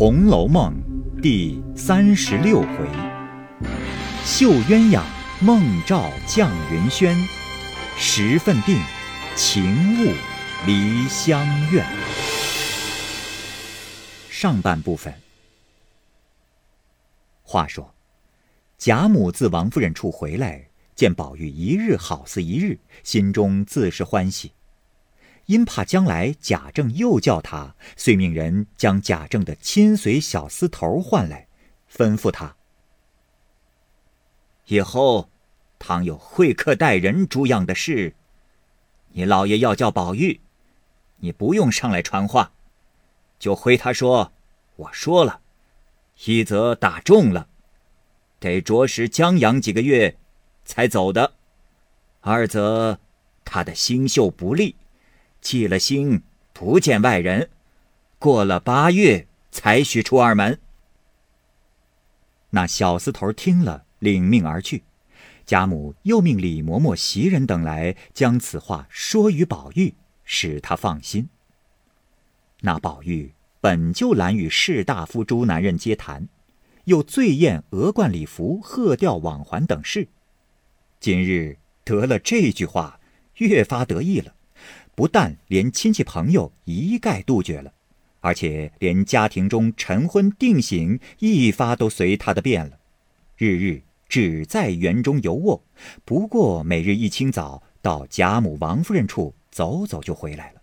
红楼梦》第三十六回：绣鸳鸯梦照绛云轩，十分病，情物离香院。上半部分。话说，贾母自王夫人处回来，见宝玉一日好似一日，心中自是欢喜。因怕将来贾政又叫他，遂命人将贾政的亲随小厮头唤来，吩咐他：以后，倘有会客待人诸样的事，你老爷要叫宝玉，你不用上来传话，就回他说：“我说了，一则打中了，得着实将养几个月，才走的；二则他的星宿不利。”弃了心，不见外人，过了八月才许出二门。那小厮头听了，领命而去。贾母又命李嬷嬷、袭人等来，将此话说与宝玉，使他放心。那宝玉本就懒与士大夫诸男人接谈，又最厌额冠礼服、鹤吊网环等事，今日得了这句话，越发得意了。不但连亲戚朋友一概杜绝了，而且连家庭中晨昏定省一发都随他的便了，日日只在园中游卧，不过每日一清早到贾母、王夫人处走走就回来了，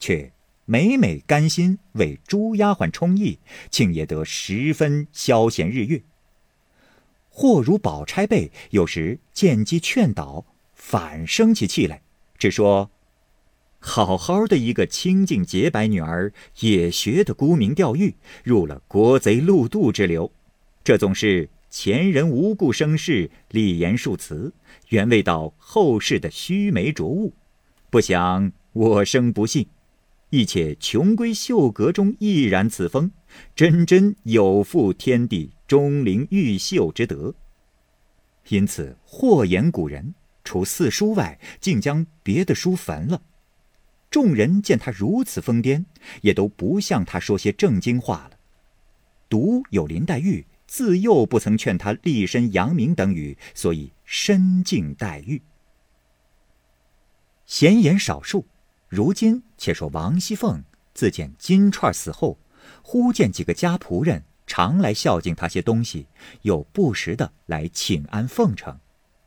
却每每甘心为诸丫鬟充役，竟也得十分消闲日月。或如宝钗辈，有时见机劝导，反生起气来，只说。好好的一个清净洁白女儿，也学得沽名钓誉，入了国贼陆渡之流。这总是前人无故生事，立言数词，原未到后世的须眉浊物。不想我生不幸，亦且穷归秀阁中，亦然此风，真真有负天地钟灵毓秀之德。因此或言古人，除四书外，竟将别的书焚了。众人见他如此疯癫，也都不向他说些正经话了。独有林黛玉自幼不曾劝他立身扬名等语，所以深敬黛玉。闲言少述，如今且说王熙凤自见金钏死后，忽见几个家仆人常来孝敬他些东西，又不时的来请安奉承，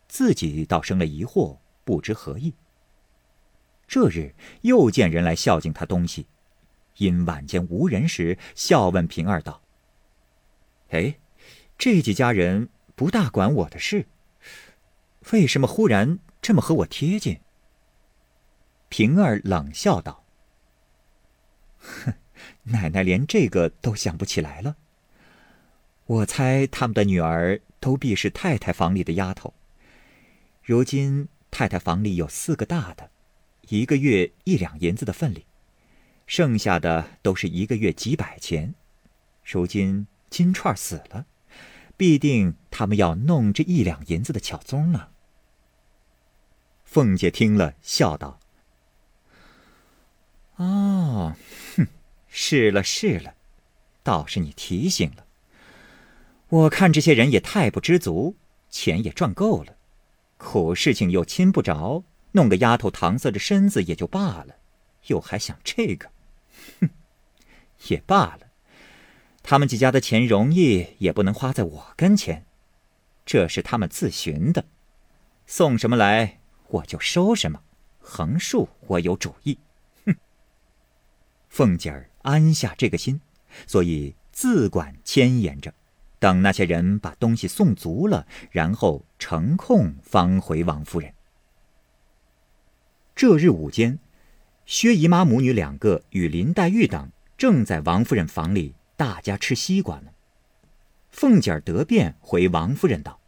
自己倒生了疑惑，不知何意。这日又见人来孝敬他东西，因晚间无人时，笑问平儿道：“哎，这几家人不大管我的事，为什么忽然这么和我贴近？”平儿冷笑道：“哼，奶奶连这个都想不起来了。我猜他们的女儿都必是太太房里的丫头。如今太太房里有四个大的。”一个月一两银子的份里，剩下的都是一个月几百钱。如今金钏死了，必定他们要弄这一两银子的巧宗呢。凤姐听了，笑道：“哦，哼，是了是了，倒是你提醒了。我看这些人也太不知足，钱也赚够了，苦事情又亲不着。”弄个丫头搪塞着身子也就罢了，又还想这个，哼，也罢了。他们几家的钱容易也不能花在我跟前，这是他们自寻的，送什么来我就收什么，横竖我有主意。哼，凤姐儿安下这个心，所以自管牵延着，等那些人把东西送足了，然后成空方回王夫人。这日午间，薛姨妈母女两个与林黛玉等正在王夫人房里大家吃西瓜呢。凤姐儿得便回王夫人道：“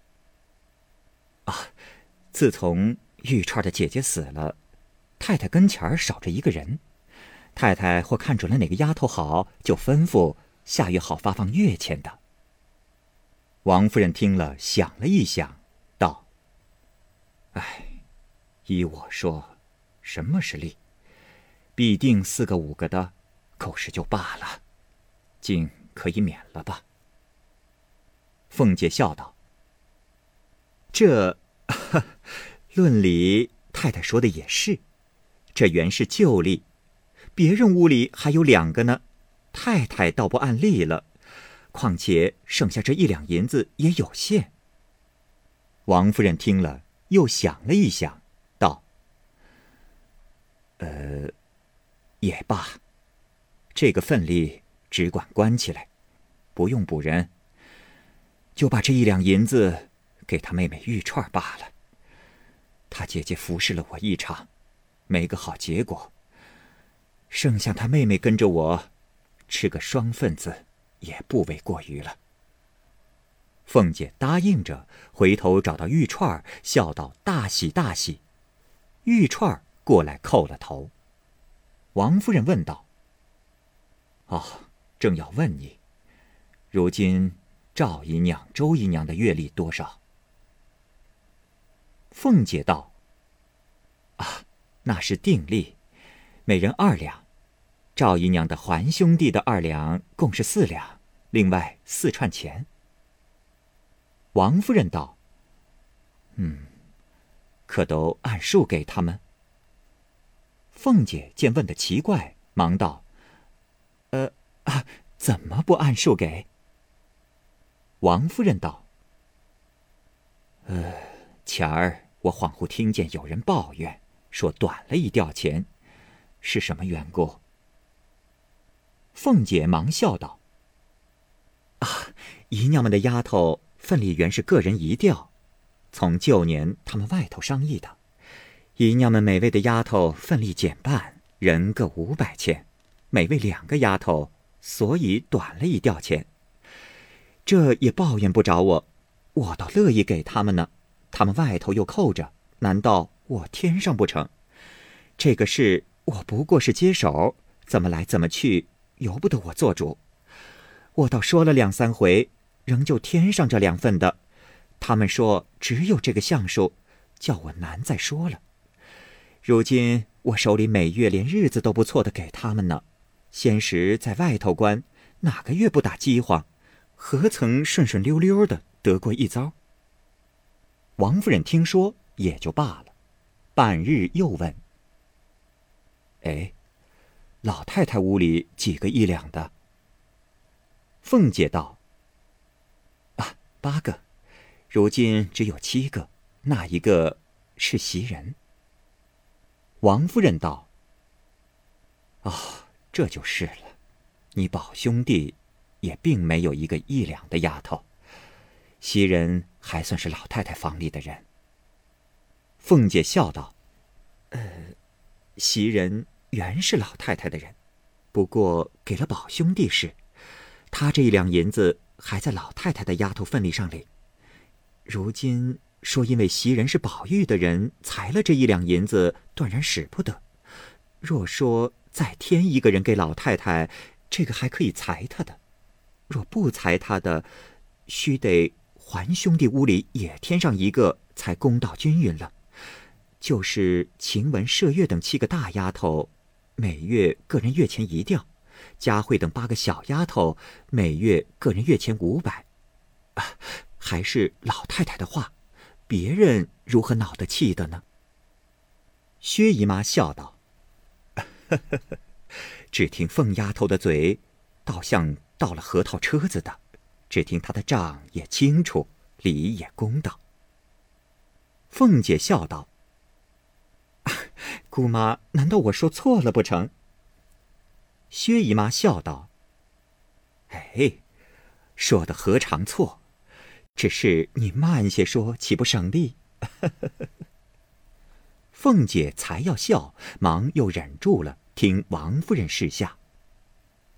啊，自从玉钏的姐姐死了，太太跟前儿少着一个人。太太或看准了哪个丫头好，就吩咐下月好发放月钱的。”王夫人听了，想了一想，道：“哎，依我说。”什么是利？必定四个五个的，够使就罢了。竟可以免了吧？”凤姐笑道：“这，论理太太说的也是，这原是旧例，别人屋里还有两个呢，太太倒不按例了。况且剩下这一两银子也有限。”王夫人听了，又想了一想，：“呃，也罢，这个份例只管关起来，不用补人。”就把这一两银子给他妹妹玉串罢了。他姐姐服侍了我一场，没个好结果。剩下他妹妹跟着我，吃个双份子，也不为过于了。凤姐答应着，回头找到玉串笑道：“大喜大喜！”玉串过来叩了头。王夫人问道：“哦，正要问你，如今？”赵姨娘、周姨娘的月例多少？凤姐道：“啊，那是定例，每人二两。赵姨娘的环兄弟的二两，共是四两，另外四串钱。”王夫人道：“嗯，可都按数给他们？”凤姐见问的奇怪，忙道：“呃啊，怎么不按数给？”王夫人道：“呃，前儿我恍惚听见有人抱怨，说短了一吊钱，是什么缘故？”凤姐忙笑道：“啊，姨娘们的丫头份里原是个人一吊，从旧年他们外头商议的，姨娘们每位的丫头份例减半，人各五百钱，每位两个丫头，所以短了一吊钱。”这也抱怨不着我，我倒乐意给他们呢。他们外头又扣着，难道我添上不成？这个事我不过是接手，怎么来怎么去，由不得我做主。我倒说了两三回，仍旧添上这两份的。他们说只有这个相数，叫我难再说了。如今我手里每月连日子都不错的给他们呢。先时在外头关，哪个月不打饥荒？何曾顺顺溜溜的得过一遭？王夫人听说也就罢了，半日又问：“哎，老太太屋里几个一两的？”凤姐道：“啊，八个，如今只有七个，那一个是袭人。”王夫人道：“哦，这就是了，你宝兄弟。”也并没有一个一两的丫头，袭人还算是老太太房里的人。凤姐笑道：“呃，袭人原是老太太的人，不过给了宝兄弟时，他这一两银子还在老太太的丫头份里上领。如今说因为袭人是宝玉的人，裁了这一两银子，断然使不得。若说再添一个人给老太太，这个还可以裁他的。”若不裁他的，须得还兄弟屋里也添上一个，才公道均匀了。就是晴雯、麝月等七个大丫头，每月个人月钱一吊；佳慧等八个小丫头，每月个人月钱五百。啊还是老太太的话，别人如何恼得气的呢？薛姨妈笑道：“ 只听凤丫头的嘴，倒像……”到了核桃车子的，只听她的账也清楚，理也公道。凤姐笑道：“ 姑妈，难道我说错了不成？”薛姨妈笑道：“哎，说的何尝错？只是你慢些说，岂不省力？” 凤姐才要笑，忙又忍住了，听王夫人示下。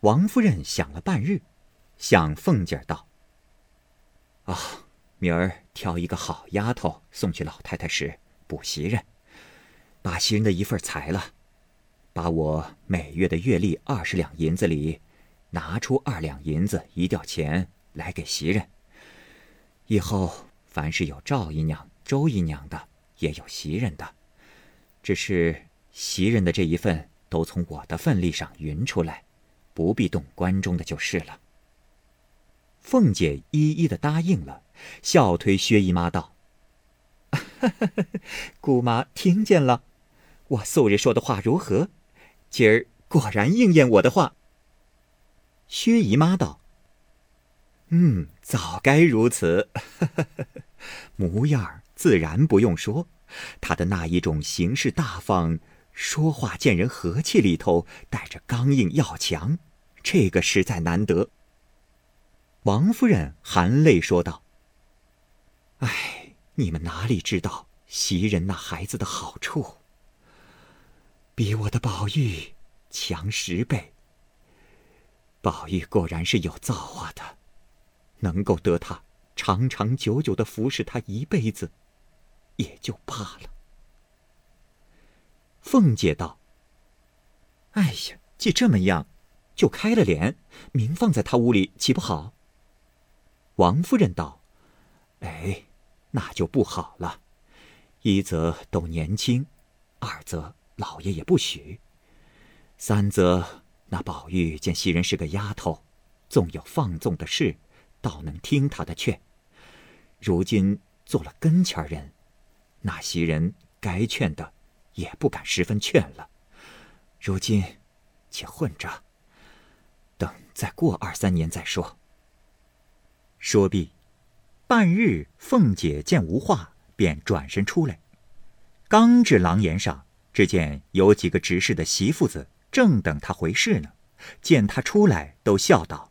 王夫人想了半日，向凤姐道：“啊，明儿挑一个好丫头送去老太太时补袭人，把袭人的一份裁了，把我每月的月例二十两银子里拿出二两银子一吊钱来给袭人。以后凡是有赵姨娘、周姨娘的，也有袭人的，只是袭人的这一份都从我的份例上匀出来。”不必动关中的就是了。凤姐一一的答应了，笑推薛姨妈道：“ 姑妈听见了，我素日说的话如何？今儿果然应验我的话。”薛姨妈道：“嗯，早该如此。模样自然不用说，她的那一种行事大方，说话见人和气里头带着刚硬要强，这个实在难得。”王夫人含泪说道：“哎，你们哪里知道袭人那孩子的好处？比我的宝玉强十倍。宝玉果然是有造化的，能够得他长长久久的服侍他一辈子，也就罢了。”凤姐道：“哎呀，既这么样，就开了脸，明放在他屋里，岂不好？”王夫人道：“哎，那就不好了。一则都年轻，二则老爷也不许。三则那宝玉见袭人是个丫头，纵有放纵的事，倒能听他的劝。如今做了跟前人，那袭人该劝的，也不敢十分劝了。如今，且混着，等再过二三年再说。”说毕，半日，凤姐见无话，便转身出来。刚至廊檐上，只见有几个执事的媳妇子正等她回事呢。见她出来，都笑道：“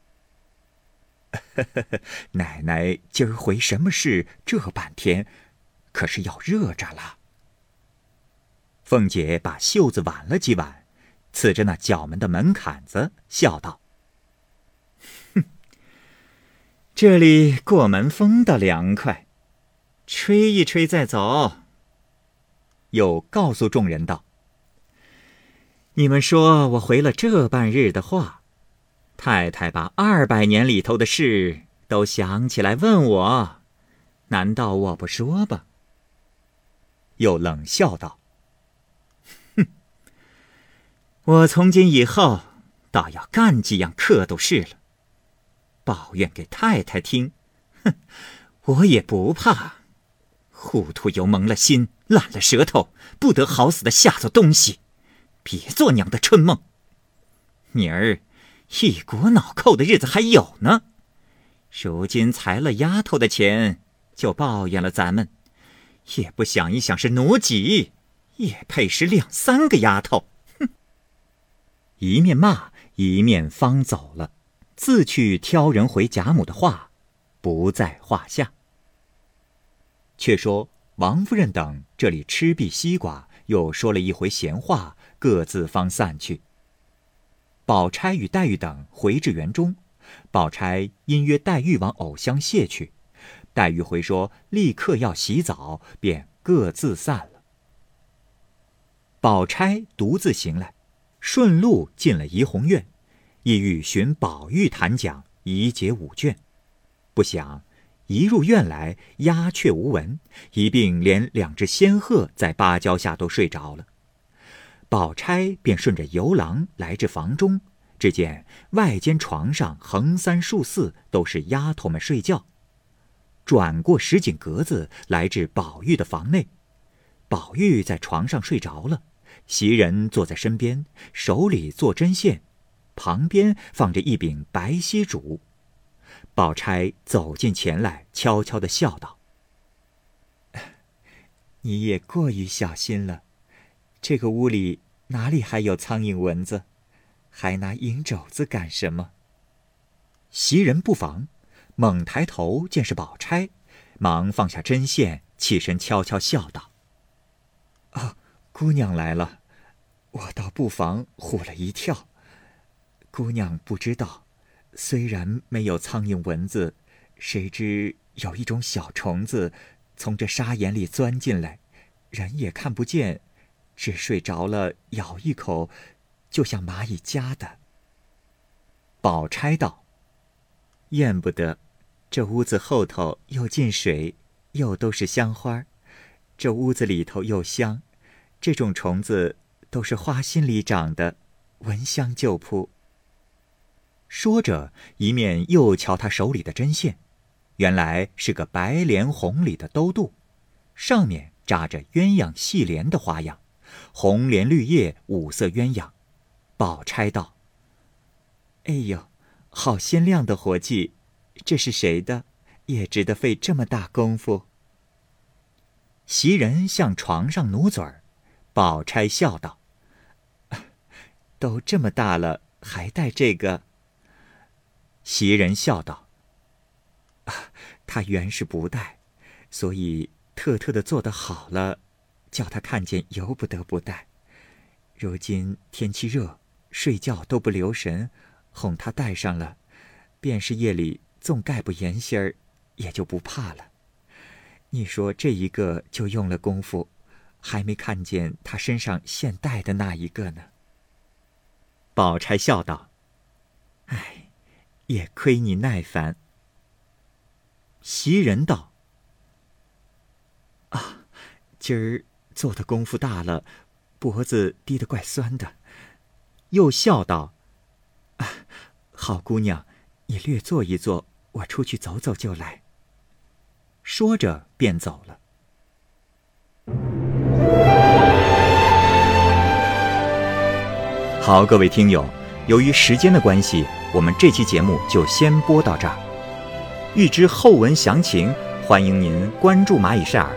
奶奶今儿回什么事？这半天，可是要热着了。”凤姐把袖子挽了几挽，刺着那角门的门槛子，笑道。这里过门风倒凉快，吹一吹再走。又告诉众人道：“你们说我回了这半日的话，太太把二百年里头的事都想起来问我，难道我不说吧？”又冷笑道：“哼，我从今以后倒要干几样刻度事了。”抱怨给太太听，哼，我也不怕。糊涂又蒙了心，烂了舌头，不得好死的下作东西。别做娘的春梦。明儿一股脑扣的日子还有呢。如今裁了丫头的钱，就抱怨了咱们，也不想一想是奴籍，也配是两三个丫头。哼！一面骂，一面方走了。自去挑人回贾母的话，不在话下。却说王夫人等这里吃毕西瓜，又说了一回闲话，各自方散去。宝钗与黛玉等回至园中，宝钗因约黛玉往藕香榭去，黛玉回说立刻要洗澡，便各自散了。宝钗独自行来，顺路进了怡红院。意欲寻宝玉谈讲，以解五卷，不想一入院来，鸦雀无闻，一并连两只仙鹤在芭蕉下都睡着了。宝钗便顺着游廊来至房中，只见外间床上横三竖四都是丫头们睡觉。转过石井格子，来至宝玉的房内，宝玉在床上睡着了，袭人坐在身边，手里做针线。旁边放着一柄白锡烛，宝钗走近前来，悄悄的笑道：“ 你也过于小心了，这个屋里哪里还有苍蝇蚊子，还拿银肘子干什么？”袭人不防，猛抬头见是宝钗，忙放下针线，起身悄悄笑道：“啊，姑娘来了，我倒不妨唬了一跳。”姑娘不知道，虽然没有苍蝇蚊子，谁知有一种小虫子，从这沙眼里钻进来，人也看不见，只睡着了，咬一口，就像蚂蚁夹的。宝钗道：“怨不得，这屋子后头又进水，又都是香花，这屋子里头又香，这种虫子都是花心里长的，闻香就扑。”说着，一面又瞧他手里的针线，原来是个白莲红里的兜肚，上面扎着鸳鸯戏莲的花样，红莲绿叶，五色鸳鸯。宝钗道：“哎呦，好鲜亮的活计，这是谁的？也值得费这么大功夫。”袭人向床上努嘴儿，宝钗笑道：“ 都这么大了，还戴这个？”袭人笑道：“ 他原是不戴，所以特特的做得好了，叫他看见由不得不戴。如今天气热。”睡觉都不留神，哄他戴上了，便是夜里纵盖不严心儿，也就不怕了。你说这一个就用了功夫，还没看见他身上现戴的那一个呢。宝钗笑道：“哎，也亏你耐烦。”袭人道：“啊，今儿做的功夫大了，脖子低得怪酸的。”又笑道：“啊好姑娘，你略坐一坐，我出去走走就来。”说着便走了。好，各位听友，由于时间的关系，我们这期节目就先播到这儿。欲知后文详情，欢迎您关注蚂蚁晒尔，